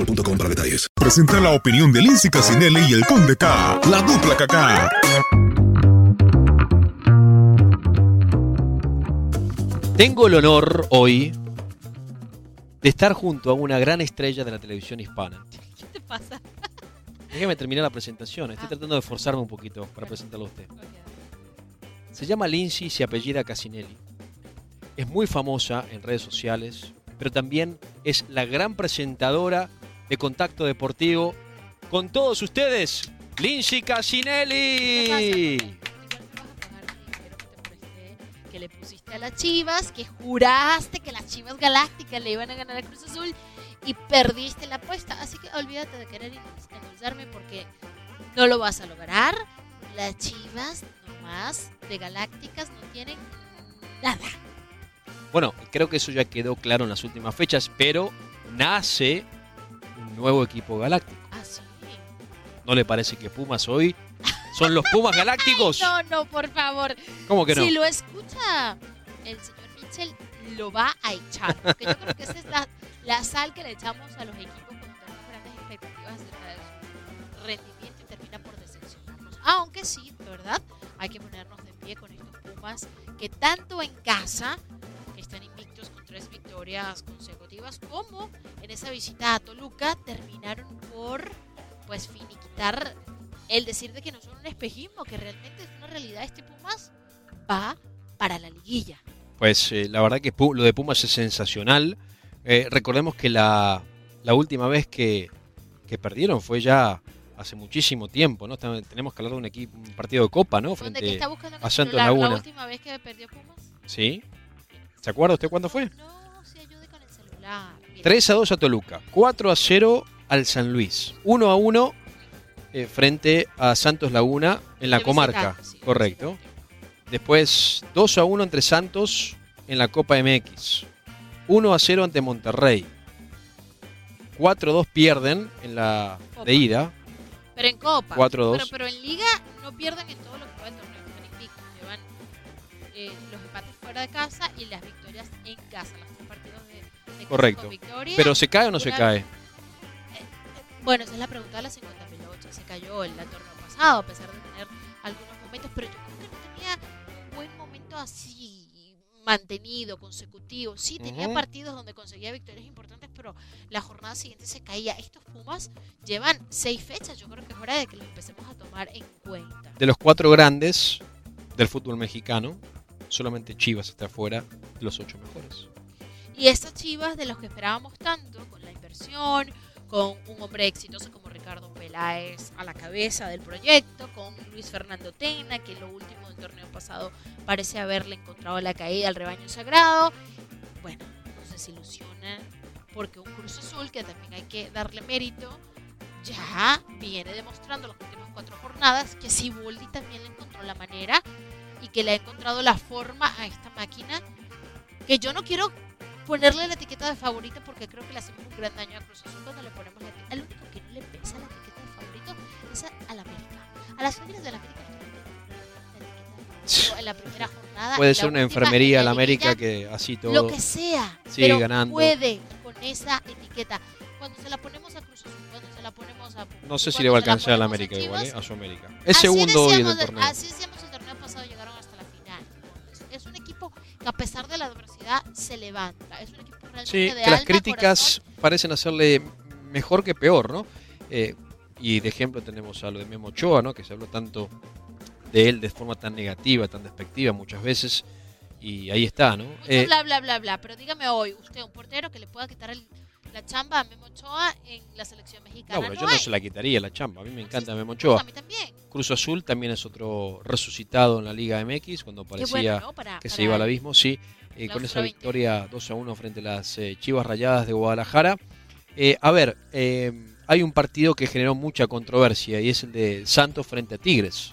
boostmobile.com para detalles. Presenta la opinión de Lindsay Casinelli y el Conde K, la dupla KK. Tengo el honor hoy de estar junto a una gran estrella de la televisión hispana. ¿Qué te pasa? Déjeme terminar la presentación. Estoy tratando de forzarme un poquito para presentarlo a usted. Se llama Lindsay y se apellida Casinelli. Es muy famosa en redes sociales, pero también es la gran presentadora de Contacto Deportivo. Con todos ustedes, Lindsay Casinelli. Que le pusiste a las chivas, que juraste que las chivas galácticas le iban a ganar a Cruz Azul y perdiste la apuesta. Así que olvídate de querer endulzarme porque no lo vas a lograr. Las chivas nomás de galácticas no tienen nada. Bueno, creo que eso ya quedó claro en las últimas fechas, pero nace nuevo equipo galáctico. Ah, sí. ¿No le parece que Pumas hoy son los Pumas galácticos? No, no, por favor. ¿Cómo que no? Si lo escucha el señor Mitchell, lo va a echar. Porque yo creo que esa es la, la sal que le echamos a los equipos cuando tenemos grandes expectativas acerca de su rendimiento y termina por decepcionarnos. Aunque sí, de verdad, hay que ponernos de pie con estos Pumas que tanto en casa están invictos con tres victorias consecutivas, como en esa visita a Toluca terminaron por pues finiquitar el decir de que no son un espejismo, que realmente es una realidad. Este Pumas va para la liguilla. Pues eh, la verdad que lo de Pumas es sensacional. Eh, recordemos que la, la última vez que, que perdieron fue ya hace muchísimo tiempo, ¿no? Tenemos que hablar de un equipo, un partido de Copa, ¿no? ¿Dónde que Frente está buscando a Santos la Laguna. última vez que perdió Pumas? ¿Sí? ¿Se acuerda usted cuándo fue? No se ayude con el celular. Mire, 3 a 2 a Toluca, 4 a 0 al San Luis, 1 a 1 eh, frente a Santos Laguna en la De comarca, sí, correcto. Después 2 a 1 entre Santos en la Copa MX, 1 a 0 ante Monterrey, 4 a 2 pierden en la Copa. de ida, Pero en Copa. 4-2. Pero, pero en Liga no pierden en todo eh, los empates fuera de casa y las victorias en casa. Los tres partidos de, correcto. con victoria. Pero se cae o no se cae. Bueno, esa es la pregunta de la 50.000 Se cayó el, el torneo pasado, a pesar de tener algunos momentos, pero yo creo que no tenía un buen momento así mantenido, consecutivo. Sí, tenía partidos donde conseguía victorias importantes, pero la jornada siguiente se caía. Estos Pumas llevan seis fechas. Yo creo que es hora de que los empecemos a tomar en cuenta. De los cuatro grandes del fútbol mexicano, solamente Chivas está fuera de los ocho mejores. Y estas chivas de los que esperábamos tanto, con la inversión con un hombre exitoso como Ricardo Peláez a la cabeza del proyecto, con Luis Fernando Tena, que lo último del torneo pasado parece haberle encontrado la caída al rebaño sagrado. Bueno, nos desilusiona porque un Cruz Azul, que también hay que darle mérito, ya viene demostrando las últimas cuatro jornadas que Siboldi también le encontró la manera y que le ha encontrado la forma a esta máquina que yo no quiero ponerle la etiqueta de favorito porque creo que le hacemos un gran daño a Cruz Azul cuando le ponemos la etiqueta. El único que no le pesa la etiqueta de favorito es a la América. A las Águilas de la América en la primera jornada. Puede ser una enfermería en a la América que así todo. Lo que sea. sigue pero ganando. puede con esa etiqueta. Cuando se la ponemos a Cruz Azul, cuando se la ponemos a. No sé si le va a se alcanzar a la América igual, ¿eh? Chivas, a su América. Es segundo hoy del de- torneo. Así decíamos se levanta. Es un equipo realmente Sí, de que las críticas parecen hacerle mejor que peor, ¿no? Eh, y de ejemplo tenemos a lo de Memo Ochoa, ¿no? Que se habló tanto de él de forma tan negativa, tan despectiva muchas veces. Y ahí está, ¿no? Eh, bla, bla, bla, bla. Pero dígame hoy, usted, un portero que le pueda quitar el- la chamba a Memo Ochoa en la selección mexicana. no, pero yo no se la quitaría la chamba. A mí me encanta Memo A Ochoa. mí también. Cruz Azul también es otro resucitado en la Liga MX cuando parecía bueno, ¿no? Para- que se iba al abismo, sí, eh, con esa 20. victoria 2 a 1 frente a las eh, Chivas Rayadas de Guadalajara. Eh, a ver, eh, hay un partido que generó mucha controversia y es el de Santos frente a Tigres.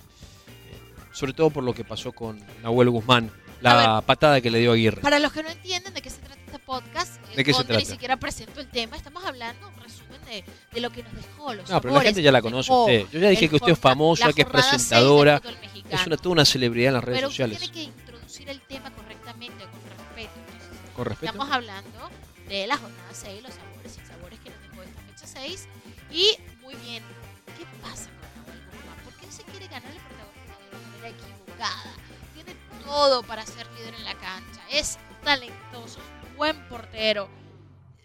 Sobre todo por lo que pasó con Nahuel Guzmán, la patada que le dio Aguirre. Para los que no entienden de qué se trata este podcast, ¿De qué se Conde ni siquiera presento el tema. Estamos hablando, un resumen de, de lo que nos dejó los No, pero la gente ya la conoce dejó usted. Yo ya dije que usted es famosa, que es presentadora, es una, toda una celebridad en las redes Pero sociales. tiene que introducir el tema correctamente, Con respeto. Estamos hablando de la jornada 6, los sabores y sabores que nos dejó esta fecha 6. Y muy bien, ¿qué pasa con Nahuel Guzmán? ¿Por qué se quiere ganar el protagonismo de una manera equivocada? Tiene todo para ser líder en la cancha. Es talentoso, es un buen portero.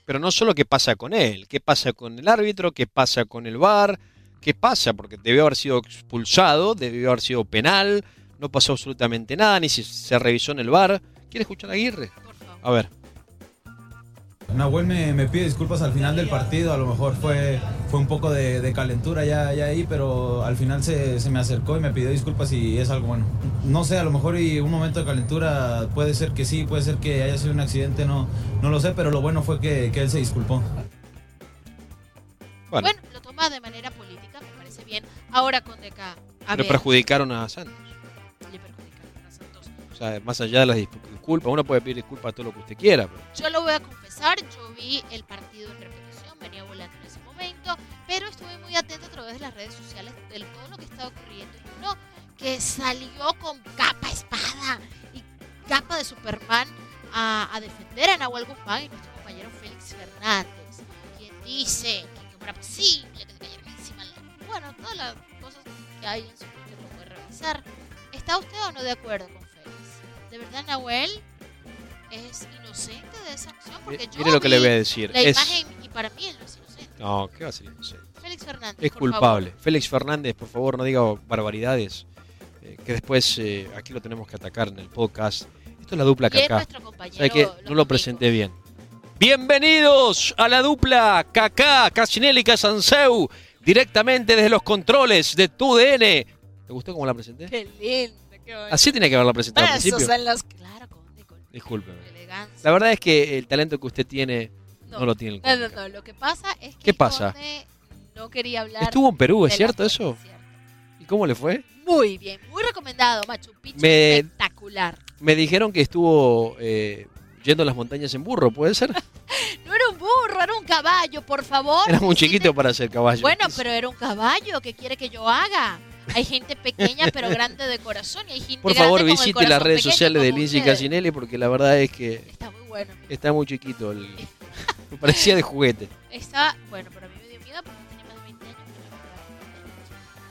Pero no solo qué pasa con él, qué pasa con el árbitro, qué pasa con el VAR, qué pasa, porque debió haber sido expulsado, debió haber sido penal, no pasó absolutamente nada, ni si se revisó en el VAR. ¿Quiere escuchar a Aguirre? A ver. Nahuel me, me pide disculpas al final del partido, a lo mejor fue, fue un poco de, de calentura ya, ya ahí, pero al final se, se me acercó y me pidió disculpas y es algo bueno. No sé, a lo mejor y un momento de calentura puede ser que sí, puede ser que haya sido un accidente, no, no lo sé, pero lo bueno fue que, que él se disculpó. Bueno, Bueno, lo toma de manera política, me parece bien. Ahora con DK. A pero ver, perjudicaron a Santos. le perjudicaron a Santos. O sea, más allá de las dispu- disculpas, uno puede pedir disculpas a todo lo que usted quiera, pero Yo lo voy a confesar, yo vi el partido en repetición, venía volando en ese momento, pero estuve muy atento a través de las redes sociales de todo lo que estaba ocurriendo. Uno que salió con capa, espada y capa de Superman a, a defender a Nahuel Guzmán y nuestro compañero Félix Fernández, quien dice que no era posible que cayeran encima. Bueno, todas las cosas que hay en su Twitter lo puede revisar. ¿Está usted o no de acuerdo con verdad Nahuel es inocente de esa acción? Porque yo mire lo que le voy a decir, La es- imagen y para mí él no es inocente. no, ¿qué va a ser? No sé. Félix Fernández. Es por culpable. favor. Félix Fernández, por favor, no diga barbaridades. eh, que después eh, aquí lo tenemos que atacar en el podcast. Esto es la dupla compañero ¿Sabe los No lo presenté bien. Bienvenidos a la dupla Kaká, Casinelli y Casanseu, directamente desde los controles de TUDN. ¿Te gustó cómo la presenté? Qué lindo. Así tenía que haberla presentado al principio. en los... Claro, Conde, con Discúlpeme. La verdad es que el talento que usted tiene no, lo tiene el No, no, no. Lo que pasa es que ¿Qué pasa? Conde no quería hablar. Estuvo en Perú, ¿es cierto eso? ¿Y cómo le fue? Muy bien, muy recomendado. Machu Picchu Me- espectacular. Me dijeron que estuvo eh, yendo a las montañas en burro, ¿puede ser? No era un burro, era un caballo, por favor. Era muy chiquito para ser caballo. Bueno, pero era un caballo. ¿Qué quiere que yo haga? Hay gente pequeña pero grande de corazón y hay gente Por favor, visite las redes sociales de Lindsay. Casinelli porque la verdad es que Está muy bueno. está muy chiquito. el- Me parecía de juguete. Está, bueno, pero a mí me dio miedo porque tenía más de 20 años.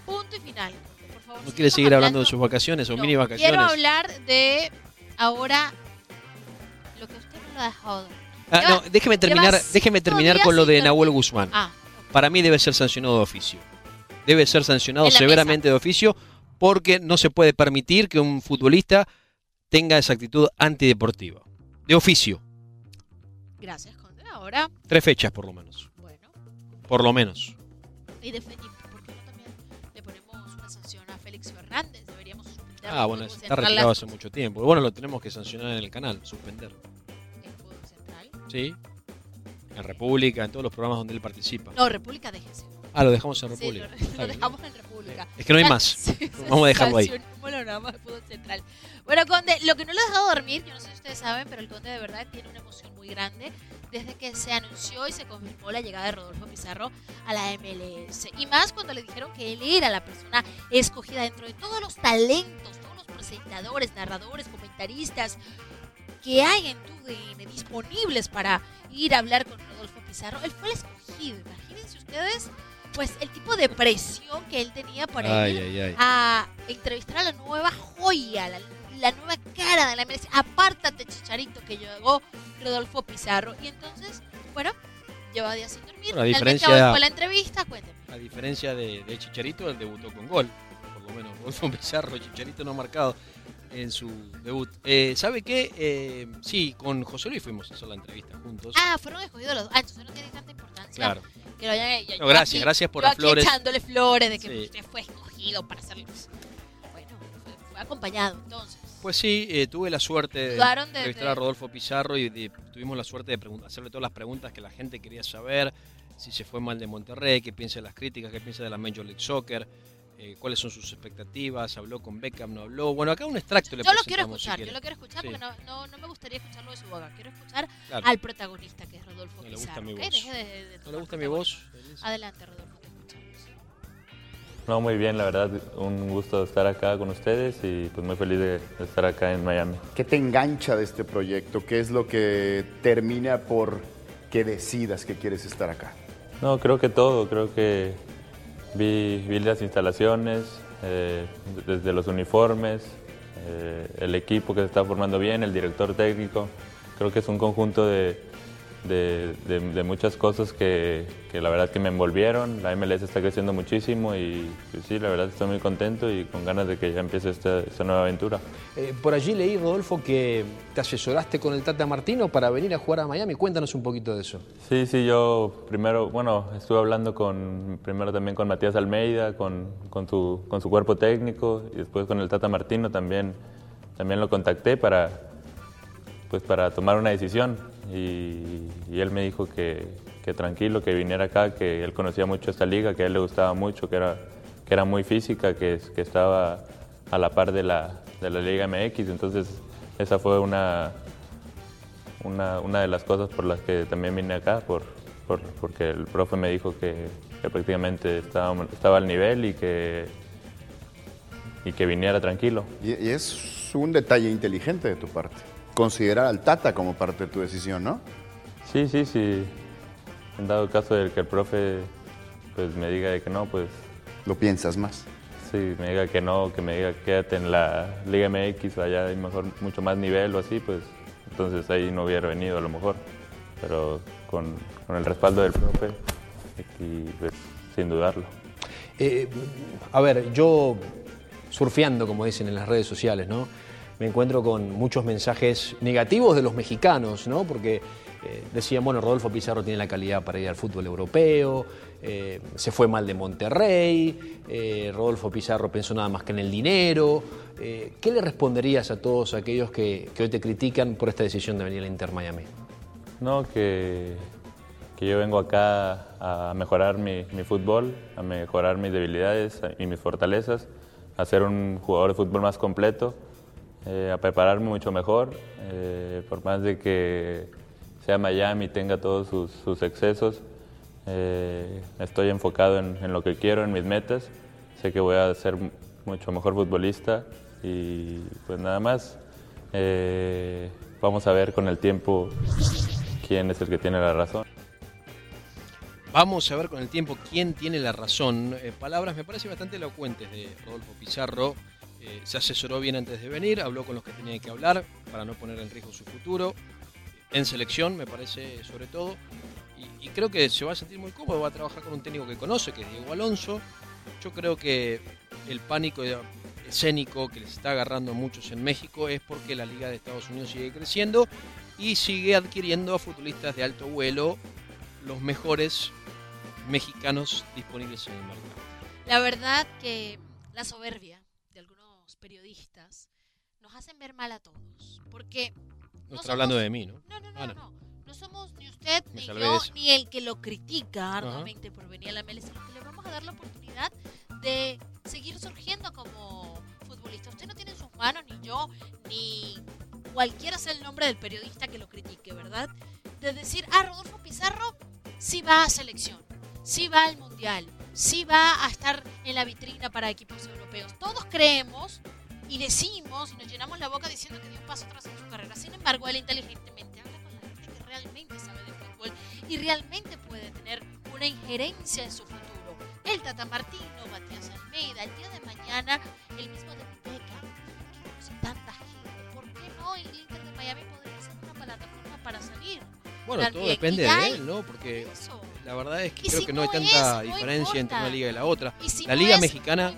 pero Punto y final. Por favor, ¿No quiere seguir hablando de sus vacaciones o No, mini vacaciones? Quiero hablar de ahora lo que usted no lo ha dejado. Ah, no, déjeme terminar, déjeme terminar con lo de Nahuel. Guzmán. Ah, Para mí debe ser sancionado de oficio. Debe ser sancionado severamente de oficio porque no se puede permitir que un futbolista tenga esa actitud antideportiva. De oficio. gracias, Conde. Ahora, Tres fechas por lo menos. Por lo menos. Y definitivamente, ¿por qué no también le ponemos una sanción a Félix Fernández? Deberíamos suspenderlo. Ah, bueno, está retirado hace mucho tiempo. Bueno, lo tenemos que sancionar en el canal, suspender. ¿El Fútbol Central? Sí. En República, en todos los programas donde él participa. No, República déjese. Ah, lo dejamos en Sí, República. lo, Está lo bien. dejamos en República. Es que no hay más. sí, Vamos a dejarlo ahí. sancionémoslo nada más de Fútbol Central. Bueno, Conde, lo que no lo ha dejado dormir, yo no sé si ustedes saben, pero el Conde de verdad tiene una emoción muy grande desde que se anunció y se confirmó la llegada de Rodolfo Pizarro a la MLS. Y más cuando le dijeron que él era la persona escogida dentro de todos los talentos, todos los presentadores, narradores, comentaristas que hay en TUDN disponibles para ir a hablar con Rodolfo Pizarro. Él fue el escogido. Imagínense ustedes, pues, el tipo de presión que él tenía para Ay, ir ay, ay. a entrevistar a la nueva joya, la, la nueva cara de la MLS. Apártate, chicharito, que llegó Rodolfo Pizarro. Y entonces, bueno, lleva días sin dormir. Bueno, a Finalmente diferencia- fue la entrevista, cuénteme. A diferencia de, de Chicharito, él debutó con gol. Por lo menos Rodolfo Pizarro, Chicharito no ha marcado en su debut. Eh, ¿Sabe qué? Eh, sí, con José Luis fuimos a hacer la entrevista juntos. Ah, fueron escogidos los dos. Ah, entonces no tiene tanta importancia. Claro. Que lo hayan, yo- No, gracias, aquí- gracias por yo las aquí flores. echándole flores de que Sí. usted fue escogido para hacerlo. Bueno, fue, fue acompañado entonces. Pues sí, eh, tuve la suerte de entrevistar a Rodolfo Pizarro y de- tuvimos la suerte de hacerle todas las preguntas que la gente quería saber, si se fue mal de Monterrey, qué piensa de las críticas, qué piensa de la Major League Soccer, eh, cuáles son sus expectativas, habló con Beckham, no habló. Bueno, acá un extracto le Yo lo quiero si escuchar, yo lo quiero escuchar Sí. porque no, no, no me gustaría escucharlo de su boca. Quiero escuchar Claro. al protagonista que es Rodolfo No le gusta Pizarro. mi ¿ok? voz. Deje de- de ¿No le gusta mi voz? Adelante, Rodolfo, te escuchamos. No, muy bien, la verdad, un gusto estar acá con ustedes y pues muy feliz de de estar acá en Miami. ¿Qué te engancha de este proyecto? ¿Qué es lo que termina por que decidas que quieres estar acá? No, creo que todo, creo que vi, vi las instalaciones, eh, desde los uniformes, eh, el equipo que se está formando bien, el director técnico, creo que es un conjunto de, de- de- de muchas cosas que, que la verdad que me envolvieron, la MLS está creciendo muchísimo y pues sí, la verdad estoy muy contento y con ganas de que ya empiece esta, esta nueva aventura. Eh, por allí leí, Rodolfo, que te asesoraste con el Tata Martino para venir a jugar a Miami. Cuéntanos un poquito de eso. Sí, sí, yo primero, bueno, estuve hablando con, primero también con Matías Almeida, con, con, su, con su cuerpo técnico y después con el Tata Martino también, también lo contacté para, pues para tomar una decisión y, él me dijo que, tranquilo, que viniera acá, que él conocía mucho esta liga, que a él le gustaba mucho, que era, que era muy física, que, estaba a la par de la, de la Liga MX, entonces esa fue una, una, una de las cosas por las que también vine acá, por- porque el profe me dijo que, que prácticamente estaba, estaba al nivel y que, y que viniera tranquilo. Y, y es un detalle inteligente de tu parte. Considerar al Tata como parte de tu decisión, ¿no? Sí, sí, sí. En dado caso de que el profe pues, me diga de que no, pues... Lo piensas más. Sí, me diga que no, que me diga quédate en la Liga MX, allá hay mejor, mucho más nivel o así, pues entonces ahí no hubiera venido a lo mejor. Pero con, con el respaldo del profe, y pues, sin dudarlo. Eh, a ver, yo surfeando, como dicen en las redes sociales, ¿no? Me encuentro con muchos mensajes negativos de los mexicanos, ¿no? Porque eh, decían, bueno, Rodolfo Pizarro tiene la calidad para ir al fútbol europeo, eh, se fue mal de Monterrey, eh, Rodolfo Pizarro pensó nada más que en el dinero. ¿Qué le responderías a todos aquellos que, que hoy te critican por esta decisión de venir al Inter Miami? No, que, que yo vengo acá a mejorar mi, mi fútbol, a mejorar mis debilidades y mis fortalezas, a ser un jugador de fútbol más completo, eh, a prepararme mucho mejor, eh, por más de que sea Miami tenga todos sus, excesos, eh, estoy enfocado en, lo que quiero, en mis metas, sé que voy a ser mucho mejor futbolista y pues nada más. Vamos a ver con el tiempo quién es el que tiene la razón. Vamos a ver con el tiempo quién tiene la razón. Palabras me parecen bastante elocuentes de Rodolfo Pizarro. Eh, se asesoró bien antes de venir, habló con los que tenía que hablar para no poner en riesgo su futuro. En selección, me parece, sobre todo. Y, y creo que se va a sentir muy cómodo, va a trabajar con un técnico que conoce, que es Diego Alonso. Yo creo que el pánico escénico que les está agarrando a muchos en México es porque la Liga de Estados Unidos sigue creciendo y sigue adquiriendo a futbolistas de alto vuelo, los mejores mexicanos disponibles en el mercado. La verdad que la soberbia periodistas nos hacen ver mal a todos. Porque No está hablando de mí, ¿no? No, no, no, Ah, no. No somos ni usted, ni yo, ni el que lo critica arduamente por venir a la MLS, sino que le vamos a dar la oportunidad de seguir surgiendo como futbolista. Usted no tiene en sus manos, ni yo, ni cualquiera sea el nombre del periodista que lo critique, ¿verdad? De decir, ah, Rodolfo Pizarro sí va a selección, sí va al mundial, sí va a estar en la vitrina para equipos europeos. Todos creemos y decimos y nos llenamos la boca diciendo que dio un paso atrás en su carrera. Sin embargo, él inteligentemente habla con la gente que realmente sabe de fútbol y realmente puede tener una injerencia en su futuro. El Tata Martino, Matías Almeida, el día de mañana, el mismo David Beckham. ¿Por qué conoce tanta gente? ¿Por qué no el Inter de Miami podría ser una plataforma para salir? Bueno, todo También. depende Y ya de hay- él, ¿no? Porque Eso. la verdad es que Y creo si que no hay no tanta es, no diferencia entre importa. una liga y la otra. Si la no liga es, mexicana.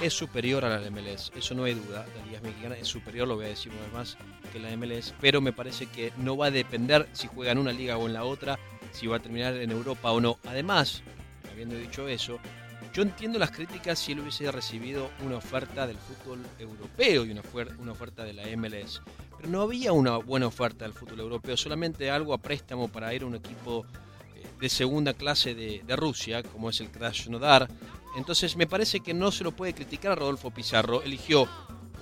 Es superior a la MLS, eso no hay duda. La liga mexicana es superior, lo voy a decir una vez más, que la MLS, pero me parece que no va a depender si juega en una liga o en la otra, si va a terminar en Europa o no. Además, habiendo dicho eso, yo entiendo las críticas si él hubiese recibido una oferta del fútbol europeo y una, una oferta de la MLS. Pero no había una buena oferta del fútbol europeo, solamente algo a préstamo para ir a un equipo eh, de segunda clase de, de Rusia, como es el Krasnodar. Entonces me parece que no se lo puede criticar a Rodolfo Pizarro. Eligió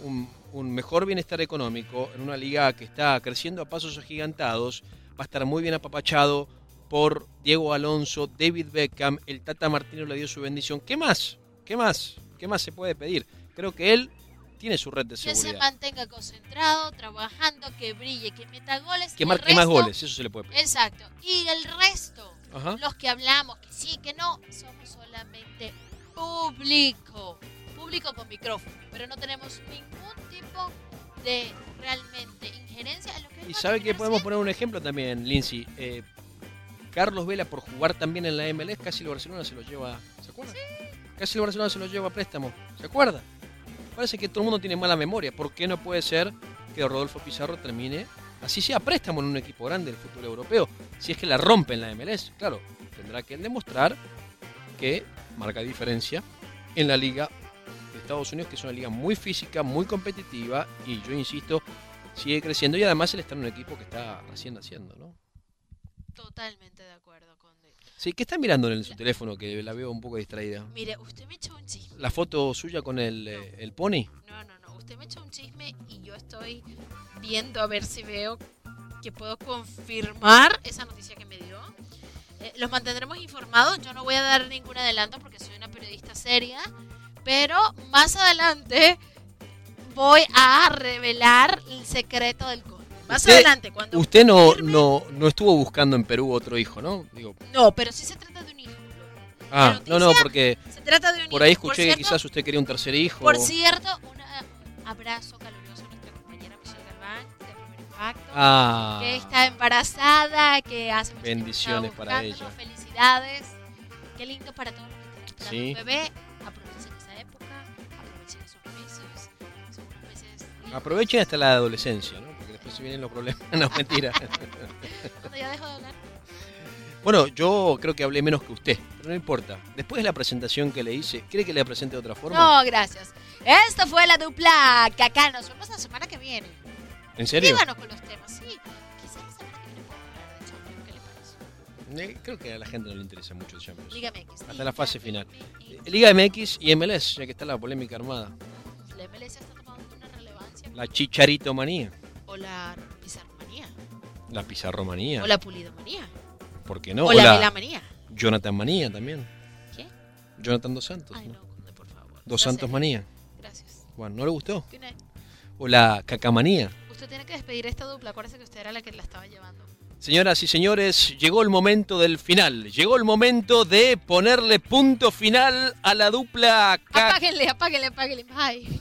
un, un mejor bienestar económico en una liga que está creciendo a pasos agigantados. Va a estar muy bien apapachado por Diego Alonso, David Beckham, el Tata Martino le dio su bendición. ¿Qué más? ¿Qué más? ¿Qué más se puede pedir? Creo que él tiene su red de Que se seguridad. mantenga concentrado, trabajando, que brille, que meta goles. Que marque más goles, eso se le puede pedir. Exacto. Y el resto, Ajá. los que hablamos, que sí, que no, somos solamente público. Público con micrófono. Pero no tenemos ningún tipo de realmente injerencia en lo que es Y sabe que podemos poner un ejemplo también, Lindsay. Eh, Carlos Vela por jugar también en la MLS, casi el Barcelona se lo lleva. ¿Se acuerda? Casi el Barcelona se lo lleva a préstamo. ¿Se acuerda? Parece que todo el mundo tiene mala memoria. ¿Por qué no puede ser que Rodolfo Pizarro termine, así sea préstamo en un equipo grande del fútbol europeo? Si es que la rompe en la MLS, claro, tendrá que demostrar que marca diferencia en la liga de Estados Unidos, que es una liga muy física, muy competitiva y yo insisto, sigue creciendo y además él está en un equipo que está recién haciendo, ¿no? Totalmente de acuerdo con Sí, ¿qué está mirando en su teléfono que la veo un poco distraída? Mire, usted me echó un chisme. ¿La foto suya con el, eh, el pony? No, no, no. Usted me echó un chisme y yo estoy viendo a ver si veo que puedo confirmar esa noticia que me dio. Eh, los mantendremos informados. Yo no voy a dar ningún adelanto porque soy una periodista seria. Pero más adelante voy a revelar el secreto del conde. Más Usted- adelante, cuando. Usted no, no, no estuvo buscando en Perú otro hijo, ¿no? Digo, No, pero sí se trata de un hijo. ah, no, no, porque Se trata de un por ahí. Por escuché que quizás usted quería un tercer hijo. Por cierto, un abrazo caluroso Impacto, Ah. que está embarazada, que hace mucho Bendiciones estaba para ella. Felicidades. Qué lindo para todos los que están Sí. un bebé. Aprovechen esa época, aprovechen esos meses. Unos meses. Aprovechen hasta la adolescencia, ¿no? Porque después se vienen los problemas. No, mentira. Cuando ya dejo de hablar. Bueno, yo creo que hablé menos que usted, pero no importa. Después de la presentación que le hice, ¿quiere que le presente de otra forma? No, gracias. Esta fue la dupla Cacá. Nos vemos la semana que viene. ¿En serio? Díganos con los temas, sí. Quizás la semana que viene podamos hablar de Champions. ¿Qué le parece? Eh, Creo que a la gente no le interesa mucho el Champions. Liga MX. Hasta la fase final. Eh, Liga MX y MLS, ya que está la polémica armada. La MLS está tomando una relevancia. La chicharitomanía, O la pizarromanía. la pizarromanía. O la pulidomanía. ¿Por qué no? O la velamanía. Jonathan Manía también. ¿Qué? Jonathan Dos Santos. Ay, ¿no? no, por favor. Dos Sea Santos. Manía. Gracias. Bueno, ¿no le gustó? O la cacamanía. Usted tiene que despedir esta dupla. Acuérdese que usted era la que la estaba llevando. Señoras y señores, llegó el momento del final. Llegó el momento de ponerle punto final a la dupla Apáguenle, apáguenle, apáguenle. Bye.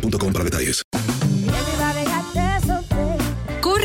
boostmobile.com para detalles.